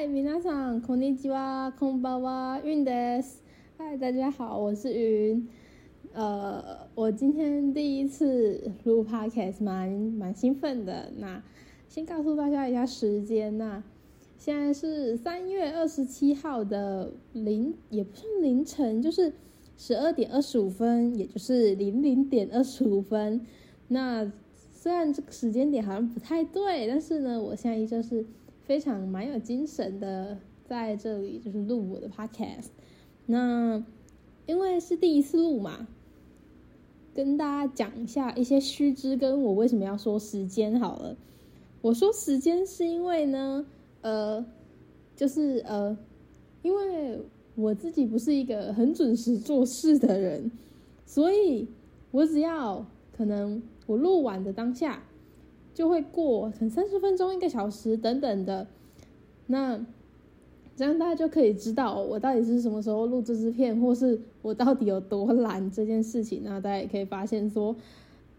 嗨，皆さんこんにちは、こんばんは、云です。嗨，大家好，我是云。呃，我今天第一次录 podcast，蛮蛮兴奋的。那先告诉大家一下时间，那现在是三月二十七号的凌，也不算凌晨，就是十二点二十五分，也就是零零点二十五分。那虽然这个时间点好像不太对，但是呢，我现在依旧是 非常蛮有精神的，在这里就是录我的 podcast。那因为是第一次录嘛，跟大家讲一下一些须知，跟我为什么要说时间好了。我说时间是因为呢，呃，就是呃，因为我自己不是一个很准时做事的人，所以我只要可能我录完的当下就会过，可能三十分钟、一个小时等等的，那这样大家就可以知道我到底是什么时候录这支片，或是我到底有多懒这件事情。那大家也可以发现说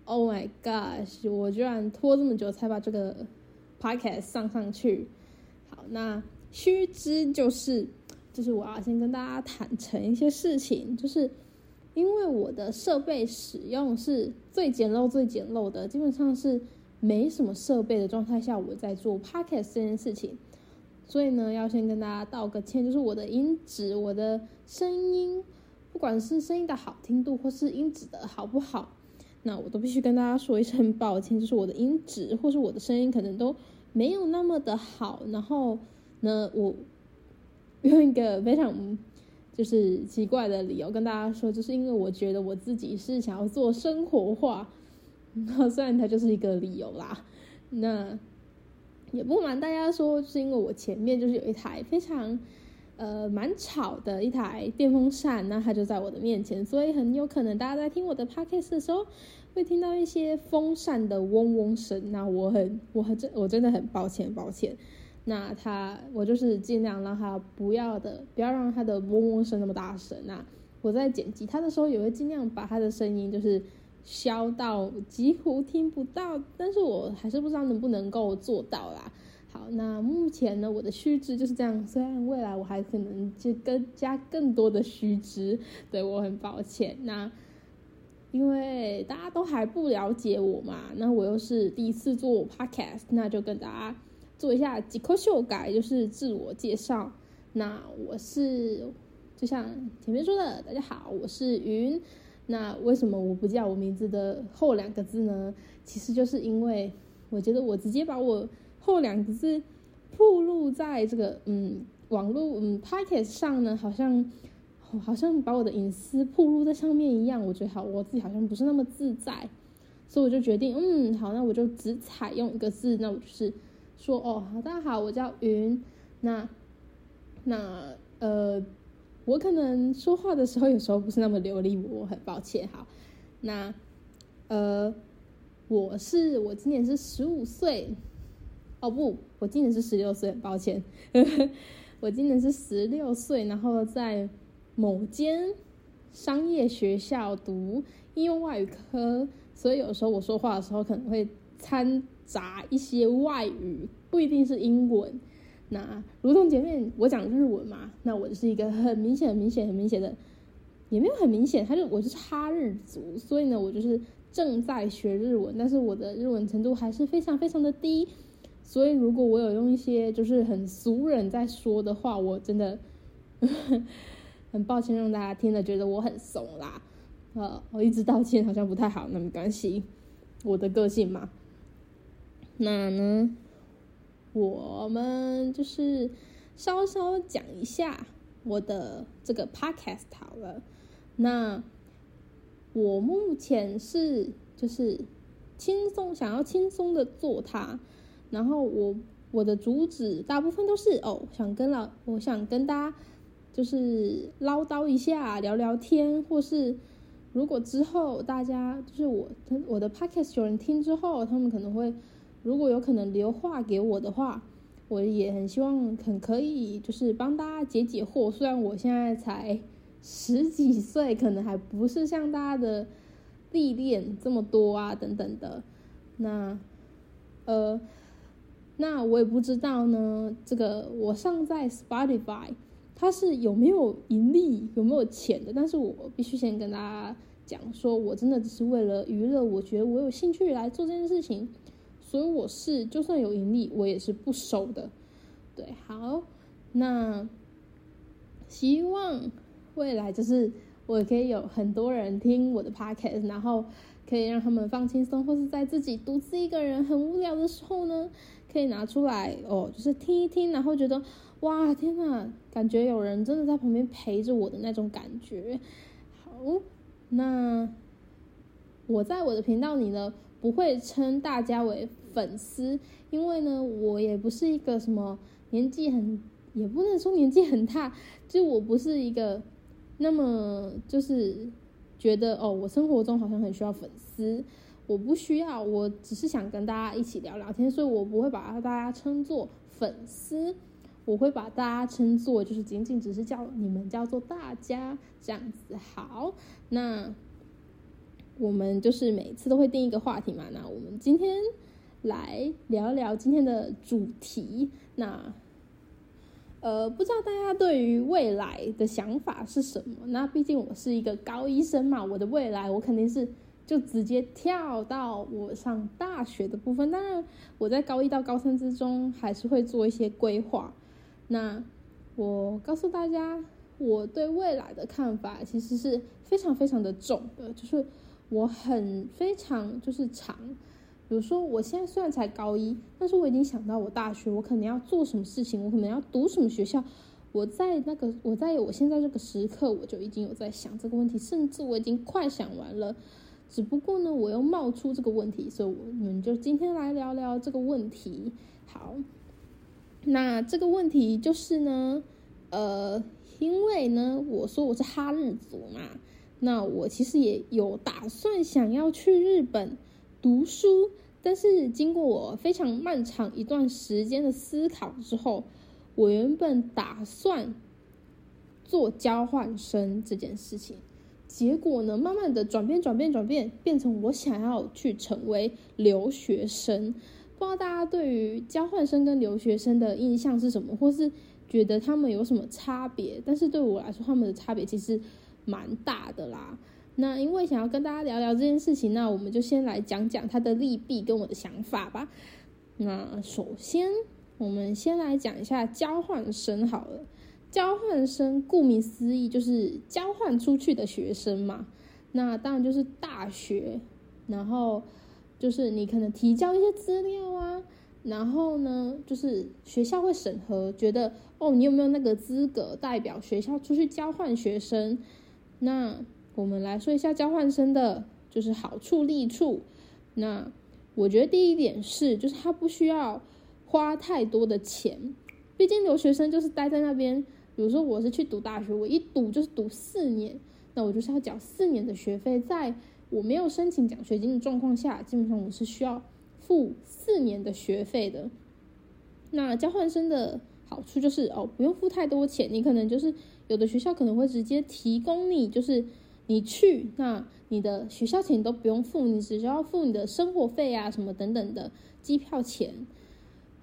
，Oh my gosh，我居然拖这么久才把这个 podcast 上上去。好，那须知就是，就是我要先跟大家坦诚一些事情，就是。因为我的设备使用是最简陋、最简陋的，基本上是没什么设备的状态下，我在做 podcast 这件事情，所以呢，要先跟大家道个歉，就是我的音质、我的声音，不管是声音的好听度或是音质的好不好，那我都必须跟大家说一声抱歉，就是我的音质或是我的声音可能都没有那么的好，然后呢，我用一个非常。就是奇怪的理由跟大家说，就是因为我觉得我自己是想要做生活化，那 虽然它就是一个理由啦。那也不瞒大家说，是因为我前面就是有一台非常呃蛮吵的一台电风扇，那它就在我的面前，所以很有可能大家在听我的 podcast 的时候会听到一些风扇的嗡嗡声。那我很我很真我真的很抱歉，抱歉。那他，我就是尽量让他不要的，不要让他的嗡嗡声那么大声。那我在剪辑他的时候，也会尽量把他的声音就是消到几乎听不到。但是我还是不知道能不能够做到啦。好，那目前呢，我的须知就是这样。虽然未来我还可能就更加更多的须知，对我很抱歉。那因为大家都还不了解我嘛，那我又是第一次做 podcast，那就跟大家。做一下几口修改，就是自我介绍。那我是就像前面说的，大家好，我是云。那为什么我不叫我名字的后两个字呢？其实就是因为我觉得我直接把我后两个字铺露在这个嗯网络嗯 podcast 上呢，好像好像把我的隐私铺露在上面一样。我觉得好，我自己好像不是那么自在，所以我就决定，嗯，好，那我就只采用一个字，那我就是。说哦，大家好，我叫云。那那呃，我可能说话的时候有时候不是那么流利，我很抱歉。好，那呃，我是我今年是十五岁，哦不，我今年是十六岁，很抱歉，我今年是十六岁，然后在某间商业学校读应用外语科，所以有时候我说话的时候可能会掺。杂一些外语不一定是英文，那如同前面我讲日文嘛，那我就是一个很明显、很明显、很明显的，也没有很明显，他就我是哈日族，所以呢，我就是正在学日文，但是我的日文程度还是非常非常的低，所以如果我有用一些就是很俗人在说的话，我真的 很抱歉让大家听了觉得我很怂啦，呃，我一直道歉好像不太好，那没关系，我的个性嘛。那呢，我们就是稍稍讲一下我的这个 podcast 好了。那我目前是就是轻松想要轻松的做它，然后我我的主旨大部分都是哦，想跟老我想跟大家就是唠叨一下，聊聊天，或是如果之后大家就是我我的 podcast 有人听之后，他们可能会。如果有可能留话给我的话，我也很希望很可以，就是帮大家解解惑。虽然我现在才十几岁，可能还不是像大家的历练这么多啊，等等的。那，呃，那我也不知道呢，这个我上在 Spotify，它是有没有盈利、有没有钱的？但是我必须先跟大家讲，说我真的只是为了娱乐，我觉得我有兴趣来做这件事情，所以我是就算有盈利，我也是不收的。对，好，那希望未来就是我可以有很多人听我的 podcast，然后可以让他们放轻松，或是在自己独自一个人很无聊的时候呢，可以拿出来哦，就是听一听，然后觉得哇，天哪，感觉有人真的在旁边陪着我的那种感觉。好，那我在我的频道里呢，不会称大家为粉丝，因为呢，我也不是一个什么。年纪很，也不能说年纪很大，就我不是一个那么就是觉得哦，我生活中好像很需要粉丝，我不需要，我只是想跟大家一起聊聊天，所以我不会把大家称作粉丝，我会把大家称作就是仅仅只是叫你们叫做大家这样子。好，那我们就是每次都会定一个话题嘛，那我们今天来聊聊今天的主题，那。呃，不知道大家对于未来的想法是什么？那毕竟我是一个高医生嘛，我的未来我肯定是就直接跳到我上大学的部分。当然，我在高一到高三之中还是会做一些规划。那我告诉大家，我对未来的看法其实是非常非常的重的，就是我很非常就是长。比如说，我现在虽然才高一，但是我已经想到我大学我可能要做什么事情，我可能要读什么学校。我在那个，我在我现在这个时刻，我就已经有在想这个问题，甚至我已经快想完了。只不过呢，我又冒出这个问题，所以我们就今天来聊聊这个问题。好，那这个问题就是呢，呃，因为呢，我说我是哈日族嘛，那我其实也有打算想要去日本读书。但是经过我非常漫长一段时间的思考之后，我原本打算做交换生这件事情，结果呢，慢慢的转变、转变、转变，变成我想要去成为留学生。不知道大家对于交换生跟留学生的印象是什么，或是觉得他们有什么差别？但是对我来说，他们的差别其实蛮大的啦。那因为想要跟大家聊聊这件事情，那我们就先来讲讲它的利弊跟我的想法吧。那首先，我们先来讲一下交换生好了。交换生顾名思义就是交换出去的学生嘛。那当然就是大学，然后就是你可能提交一些资料啊，然后呢，就是学校会审核，觉得哦，你有没有那个资格代表学校出去交换学生？那我们来说一下交换生的，就是好处利处。那我觉得第一点是，就是他不需要花太多的钱，毕竟留学生就是待在那边。比如说我是去读大学，我一读就是读四年，那我就是要缴四年的学费。在我没有申请奖学金的状况下，基本上我是需要付四年的学费的。那交换生的好处就是哦，不用付太多钱，你可能就是有的学校可能会直接提供你就是。你去，那你的学校钱都不用付，你只需要付你的生活费啊，什么等等的机票钱。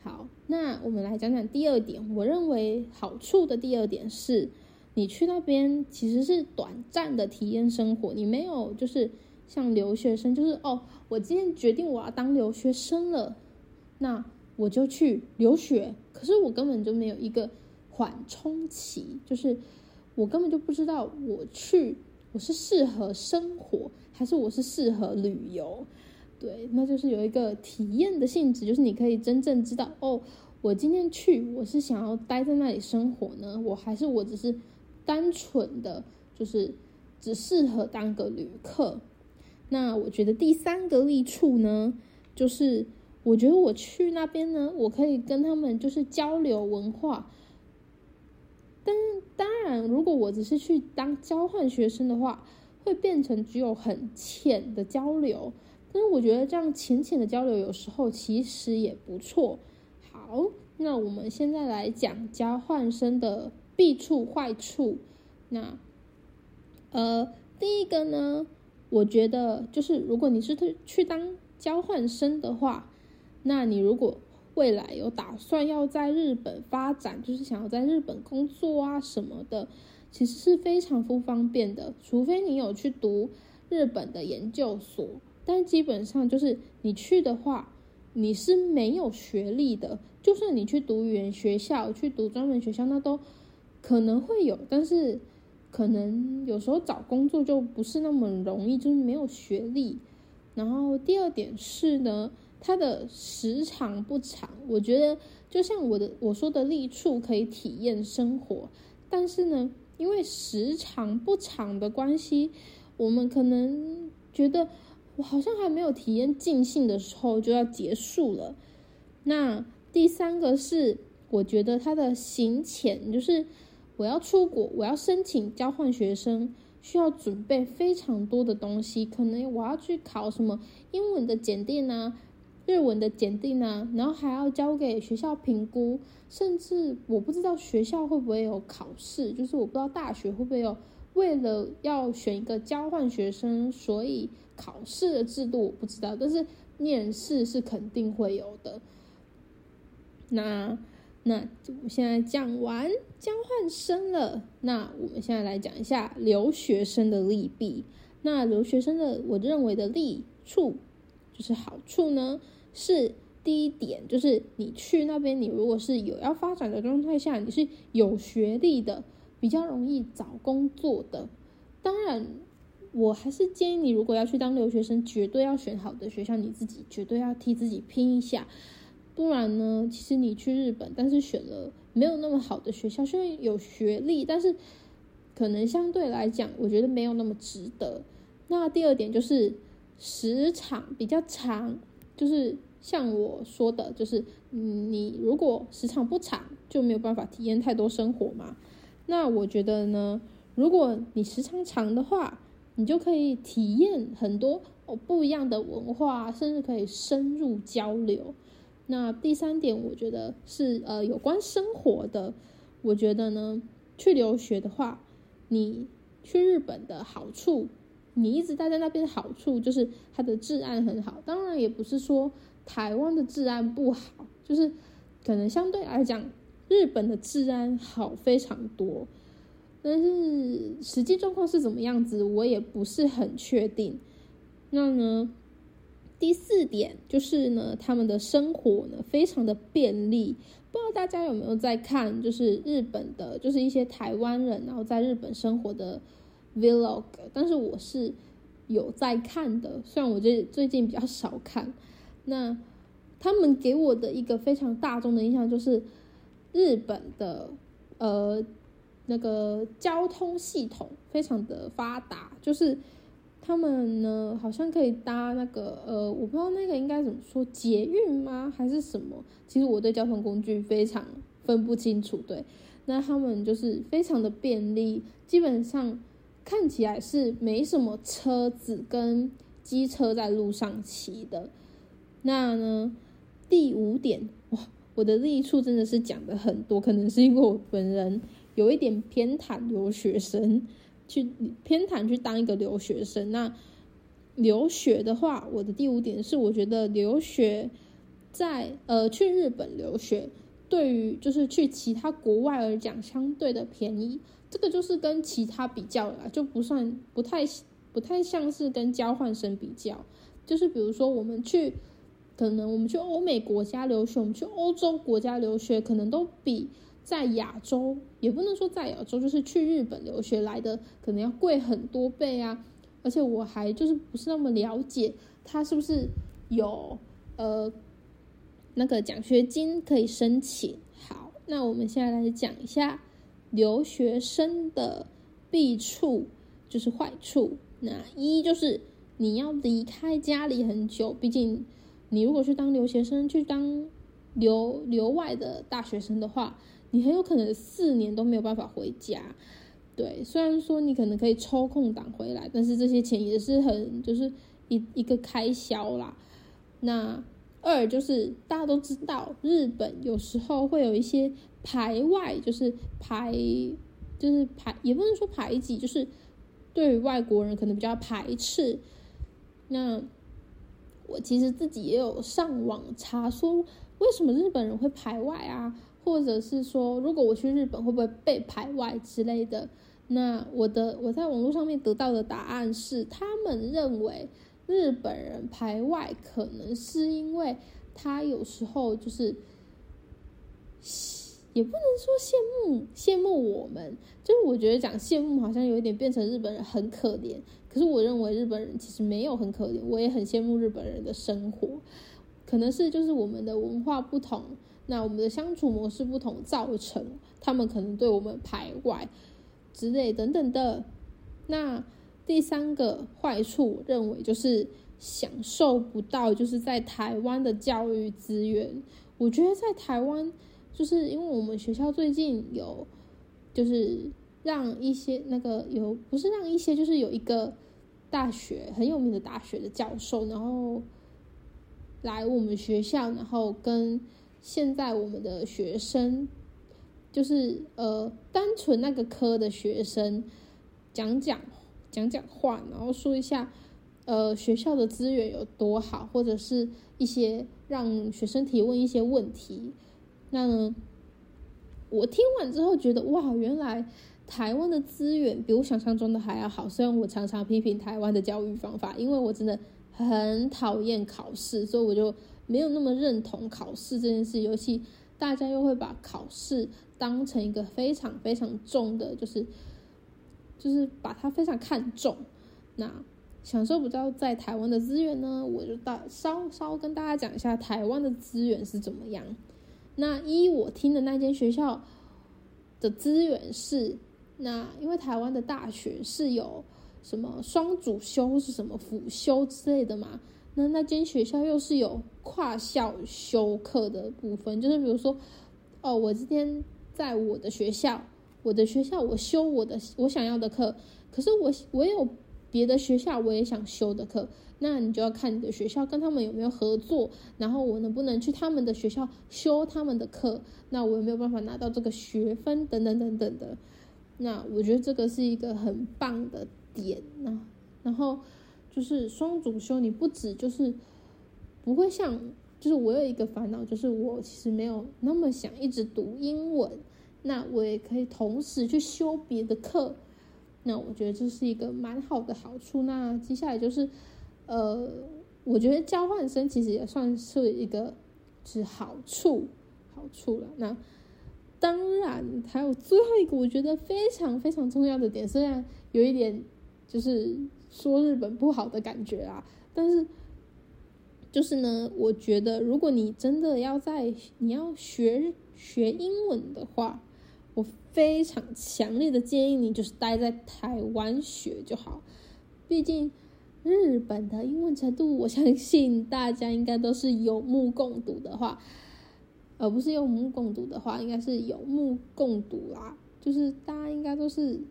好，那我们来讲讲第二点，我认为好处的第二点是，你去那边其实是短暂的体验生活，你没有就是像留学生，就是哦，我今天决定我要当留学生了，那我就去留学，可是我根本就没有一个缓冲期，就是我根本就不知道我去。我是适合生活，还是我是适合旅游？对，那就是有一个体验的性质，就是你可以真正知道哦，我今天去，我是想要待在那里生活呢，我还是我只是单纯的，就是只适合当个旅客。那我觉得第三个利处呢，就是我觉得我去那边呢，我可以跟他们就是交流文化。但当然，如果我只是去当交换学生的话，会变成只有很浅的交流。但是我觉得这样浅浅的交流，有时候其实也不错。好，那我们现在来讲交换生的弊处、坏处。那呃，第一个呢，我觉得就是如果你是去去当交换生的话，那你如果未来有打算要在日本发展，就是想要在日本工作啊什么的，其实是非常不方便的。除非你有去读日本的研究所，但基本上就是你去的话，你是没有学历的。就算你去读语言学校、去读专门学校，那都可能会有，但是可能有时候找工作就不是那么容易，就是没有学历。然后第二点是呢。它的时长不长，我觉得就像我的我说的利处可以体验生活，但是呢，因为时长不长的关系，我们可能觉得我好像还没有体验尽兴的时候就要结束了。那第三个是，我觉得它的行前就是我要出国，我要申请交换学生，需要准备非常多的东西，可能我要去考什么英文的检定啊。日文的检定啊，然后还要交给学校评估，甚至我不知道学校会不会有考试，就是我不知道大学会不会有为了要选一个交换学生，所以考试的制度我不知道，但是面试是肯定会有的。那那我现在讲完交换生了，那我们现在来讲一下留学生的利弊。那留学生的我认为的利处就是好处呢。是第一点，就是你去那边，你如果是有要发展的状态下，你是有学历的，比较容易找工作的。当然，我还是建议你，如果要去当留学生，绝对要选好的学校，你自己绝对要替自己拼一下。不然呢，其实你去日本，但是选了没有那么好的学校，虽然有学历，但是可能相对来讲，我觉得没有那么值得。那第二点就是时长比较长。就是像我说的，就是你如果时长不长，就没有办法体验太多生活嘛。那我觉得呢，如果你时长长的话，你就可以体验很多哦不一样的文化，甚至可以深入交流。那第三点，我觉得是呃有关生活的。我觉得呢，去留学的话，你去日本的好处。你一直待在那边的好处就是它的治安很好，当然也不是说台湾的治安不好，就是可能相对来讲日本的治安好非常多，但是实际状况是怎么样子，我也不是很确定。那呢，第四点就是呢，他们的生活呢非常的便利，不知道大家有没有在看，就是日本的，就是一些台湾人然后在日本生活的。vlog，但是我是有在看的，虽然我这最近比较少看。那他们给我的一个非常大众的印象就是日本的呃那个交通系统非常的发达，就是他们呢好像可以搭那个呃我不知道那个应该怎么说捷运吗还是什么？其实我对交通工具非常分不清楚。对，那他们就是非常的便利，基本上。看起来是没什么车子跟机车在路上骑的。那呢，第五点哇，我的利处真的是讲的很多，可能是因为我本人有一点偏袒留学生，去偏袒去当一个留学生。那留学的话，我的第五点是，我觉得留学在呃去日本留学，对于就是去其他国外而讲，相对的便宜。这个就是跟其他比较了，就不算不太不太像是跟交换生比较，就是比如说我们去，可能我们去欧美国家留学，我们去欧洲国家留学，可能都比在亚洲，也不能说在亚洲，就是去日本留学来的可能要贵很多倍啊。而且我还就是不是那么了解，他是不是有呃那个奖学金可以申请。好，那我们现在来讲一下。留学生的弊处就是坏处。那一就是你要离开家里很久，毕竟你如果去当留学生，去当留留外的大学生的话，你很有可能四年都没有办法回家。对，虽然说你可能可以抽空档回来，但是这些钱也是很就是一一个开销啦。那二就是大家都知道，日本有时候会有一些。排外就是排，就是排，也不能说排挤，就是对外国人可能比较排斥。那我其实自己也有上网查说，为什么日本人会排外啊？或者是说，如果我去日本会不会被排外之类的？那我的我在网络上面得到的答案是，他们认为日本人排外可能是因为他有时候就是，也不能说羡慕羡慕我们，就是我觉得讲羡慕好像有一点变成日本人很可怜。可是我认为日本人其实没有很可怜，我也很羡慕日本人的生活。可能是就是我们的文化不同，那我们的相处模式不同，造成他们可能对我们排外。之类等等的，那第三个坏处我认为就是享受不到，就是在台湾的教育资源。我觉得在台湾，就是因为我们学校最近有，就是让一些那个有不是让一些，就是有一个大学很有名的大学的教授，然后来我们学校，然后跟现在我们的学生。就是呃，单纯那个科的学生讲讲讲讲话，然后说一下呃学校的资源有多好，或者是一些让学生提问一些问题。那呢，我听完之后觉得哇，原来台湾的资源比我想象中的还要好。虽然我常常批评台湾的教育方法，因为我真的很讨厌考试，所以我就没有那么认同考试这件事。尤其大家又会把考试。当成一个非常非常重的，就是就是把它非常看重。那享受不到在台湾的资源呢？我就大稍稍跟大家讲一下台湾的资源是怎么样。那依我听的那间学校的资源是，那因为台湾的大学是有什么双主修是什么辅修之类的嘛？那那间学校又是有跨校修课的部分，就是比如说，哦，我今天。在我的学校，我的学校我修我的我想要的课，可是我我有别的学校我也想修的课，那你就要看你的学校跟他们有没有合作，然后我能不能去他们的学校修他们的课，那我有没有办法拿到这个学分等等等等的，那我觉得这个是一个很棒的点呢。然后就是双主修，你不止就是不会像。就是我有一个烦恼，就是我其实没有那么想一直读英文，那我也可以同时去修别的课，那我觉得这是一个蛮好的好处。那接下来就是，呃，我觉得交换生其实也算是一个是好处，好处了。那当然还有最后一个，我觉得非常非常重要的点，虽然有一点就是说日本不好的感觉啊，但是。就是呢，我觉得如果你真的要在你要学学英文的话，我非常强烈的建议你就是待在台湾学就好。毕竟日本的英文程度，我相信大家应该都是有目共睹的话，而不是有目共睹的话，应该是有目共睹啦。就是大家应该都是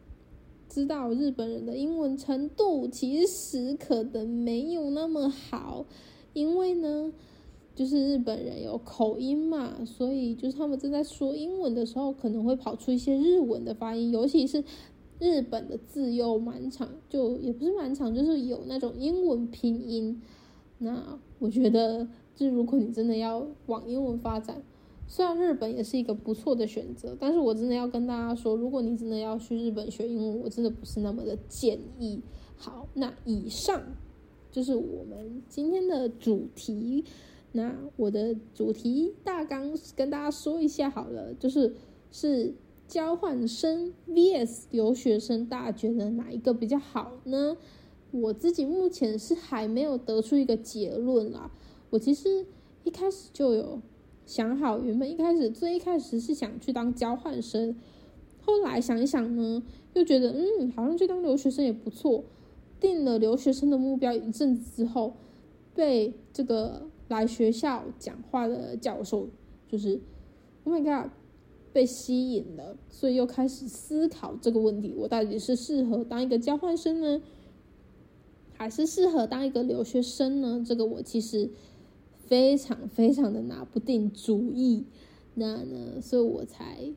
知道日本人的英文程度其实可能没有那么好。因为呢，就是日本人有口音嘛，所以就是他们正在说英文的时候，可能会跑出一些日文的发音，尤其是日本的字又蛮长，就也不是蛮长，就是有那种英文拼音。那我觉得，就如果你真的要往英文发展，虽然日本也是一个不错的选择，但是我真的要跟大家说，如果你真的要去日本学英文，我真的不是那么的建议。好，那以上。就是我们今天的主题，那我的主题大纲跟大家说一下好了，就是是交换生 vs 留学生，大家觉得哪一个比较好呢？我自己目前是还没有得出一个结论啦。我其实一开始就有想好，原本一开始最一开始是想去当交换生，后来想一想呢，又觉得嗯，好像去当留学生也不错。定了留学生的目标一阵子之后，被这个来学校讲话的教授就是，Oh my god，被吸引了，所以又开始思考这个问题：我到底是适合当一个交换生呢，还是适合当一个留学生呢？这个我其实非常非常的拿不定主意。那呢，所以我才。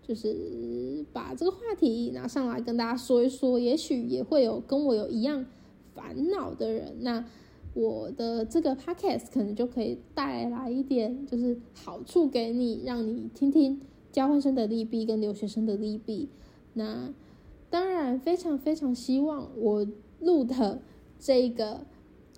就是把这个话题拿上来跟大家说一说，也许也会有跟我有一样烦恼的人。那我的这个 podcast 可能就可以带来一点就是好处给你，让你听听交换生的利弊跟留学生的利弊。那当然非常非常希望我录的这个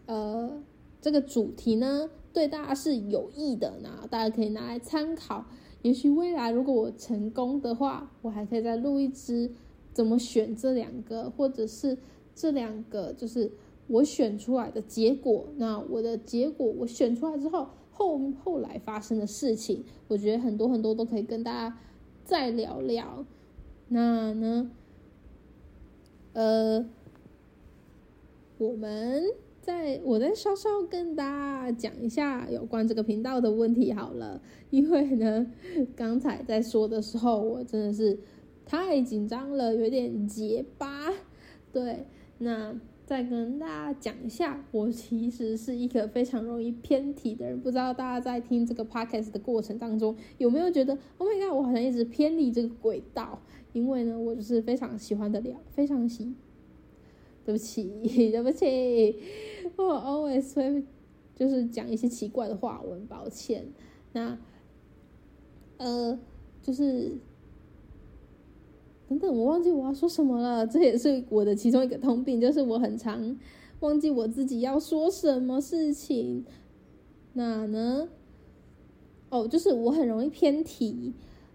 呃这个主题呢，对大家是有益的，那大家可以拿来参考。也许未来如果我成功的话，我还可以再录一支怎么选这两个，或者是这两个就是我选出来的结果。那我的结果我选出来之后，后后来发生的事情，我觉得很多很多都可以跟大家再聊聊。那呢，呃，我们。在我再稍稍跟大家讲一下有关这个频道的问题好了，因为呢，刚才在说的时候，我真的是太紧张了，有点结巴。对，那再跟大家讲一下，我其实是一个非常容易偏题的人，不知道大家在听这个 podcast 的过程当中有没有觉得，Oh my god，我好像一直偏离这个轨道，因为呢，我就是非常喜欢的聊，非常喜。对不起，对不起，我 always 会就是讲一些奇怪的话，我很抱歉。那呃，就是等等，我忘记我要说什么了。这也是我的其中一个通病，就是我很常忘记我自己要说什么事情。那呢？哦，就是我很容易偏题。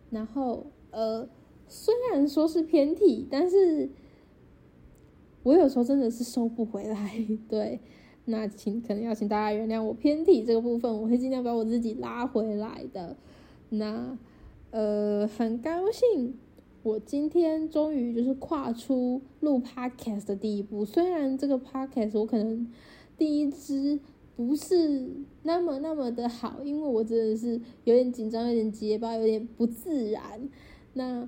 然后呃，虽然说是偏题，但是。我有时候真的是收不回来，对，那请可能要请大家原谅我偏题这个部分，我会尽量把我自己拉回来的。那呃，很高兴我今天终于就是跨出录 podcast 的第一步，虽然这个 podcast 我可能第一支不是那么那么的好，因为我真的是有点紧张，有点结巴，有点不自然。那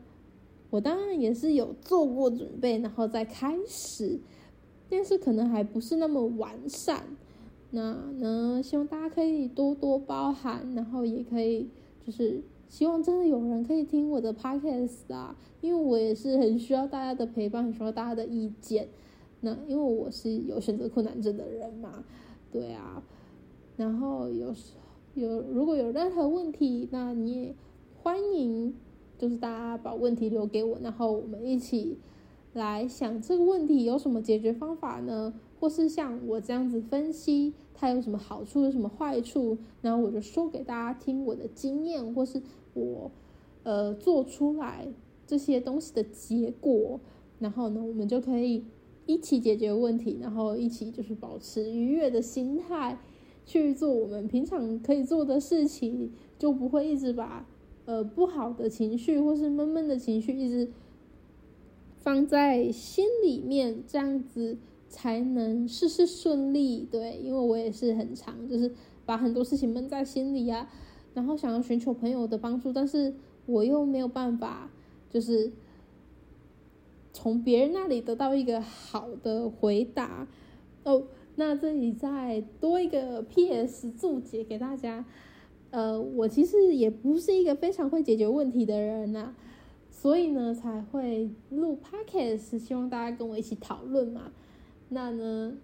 我当然也是有做过准备，然后再开始，但是可能还不是那么完善。那呢，希望大家可以多多包涵，然后也可以就是希望真的有人可以听我的 podcast 啊，因为我也是很需要大家的陪伴，很需要大家的意见。那因为我是有选择困难症的人嘛，对啊。然后有时有如果有任何问题，那你也欢迎。就是大家把问题留给我，然后我们一起来想这个问题有什么解决方法呢？或是像我这样子分析它有什么好处，有什么坏处，然后我就说给大家听我的经验，或是我呃做出来这些东西的结果，然后呢，我们就可以一起解决问题，然后一起就是保持愉悦的心态去做我们平常可以做的事情，就不会一直把。呃，不好的情绪或是闷闷的情绪，一直放在心里面，这样子才能事事顺利。对，因为我也是很长，就是把很多事情闷在心里啊，然后想要寻求朋友的帮助，但是我又没有办法，就是从别人那里得到一个好的回答。哦，那这里再多一个 P.S. 注解给大家。呃，我其实也不是一个非常会解决问题的人呐，所以呢才会录 podcast，希望大家跟我一起讨论嘛。那呢，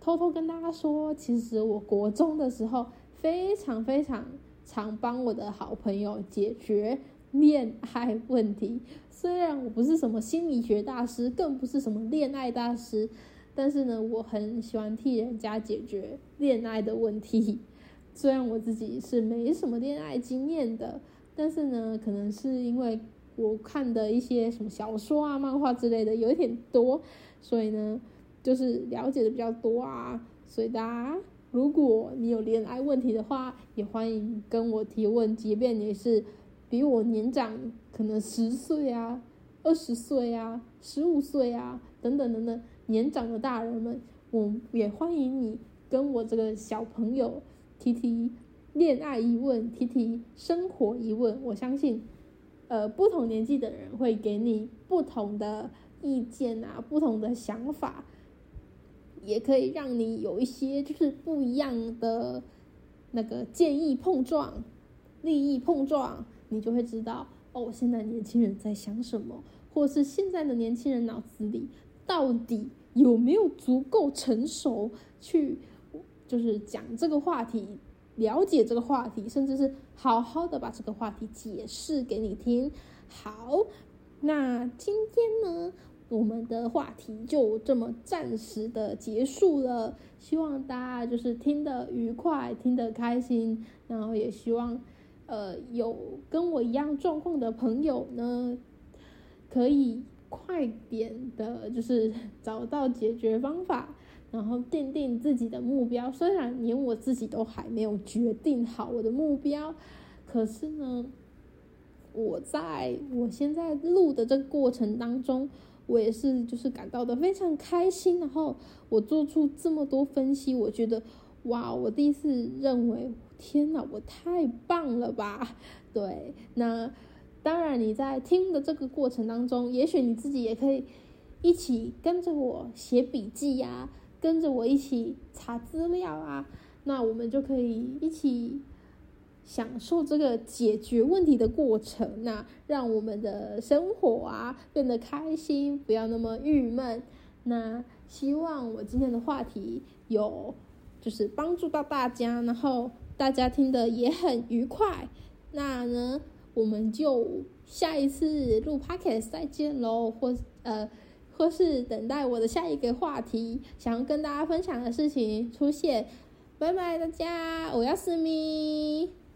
偷偷跟大家说，其实我国中的时候非常非常常帮我的好朋友解决恋爱问题。虽然我不是什么心理学大师，更不是什么恋爱大师，但是呢，我很喜欢替人家解决恋爱的问题。虽然我自己是没什么恋爱经验的，但是呢，可能是因为我看的一些什么小说啊、漫画之类的有一点多，所以呢，就是了解的比较多啊。所以大家，如果你有恋爱问题的话，也欢迎跟我提问，即便你是比我年长，可能十岁啊、二十岁啊、十五岁啊等等等等年长的大人们，我也欢迎你跟我这个小朋友。提提恋爱疑问，提提生活疑问，我相信，呃，不同年纪的人会给你不同的意见啊，不同的想法，也可以让你有一些就是不一样的那个建议碰撞、利益碰撞，你就会知道哦，现在年轻人在想什么，或是现在的年轻人脑子里到底有没有足够成熟去。就是讲这个话题，了解这个话题，甚至是好好的把这个话题解释给你听。好，那今天呢，我们的话题就这么暂时的结束了。希望大家就是听得愉快，听得开心，然后也希望呃有跟我一样状况的朋友呢，可以快点的，就是 找到解决方法。然后定定自己的目标，虽然连我自己都还没有决定好我的目标，可是呢，我在我现在录的这个过程当中，我也是就是感到的非常开心。然后我做出这么多分析，我觉得哇，我第一次认为，天哪，我太棒了吧？对，那当然你在听的这个过程当中，也许你自己也可以一起跟着我写笔记呀。跟着我一起查资料啊，那我们就可以一起享受这个解决问题的过程，那让我们的生活啊变得开心，不要那么郁闷。那希望我今天的话题有就是帮助到大家，然后大家听得也很愉快。那呢，我们就下一次录 podcast 再见喽，或呃。或是等待我的下一个话题，想要跟大家分享的事情出现。拜拜，大家，我要思密。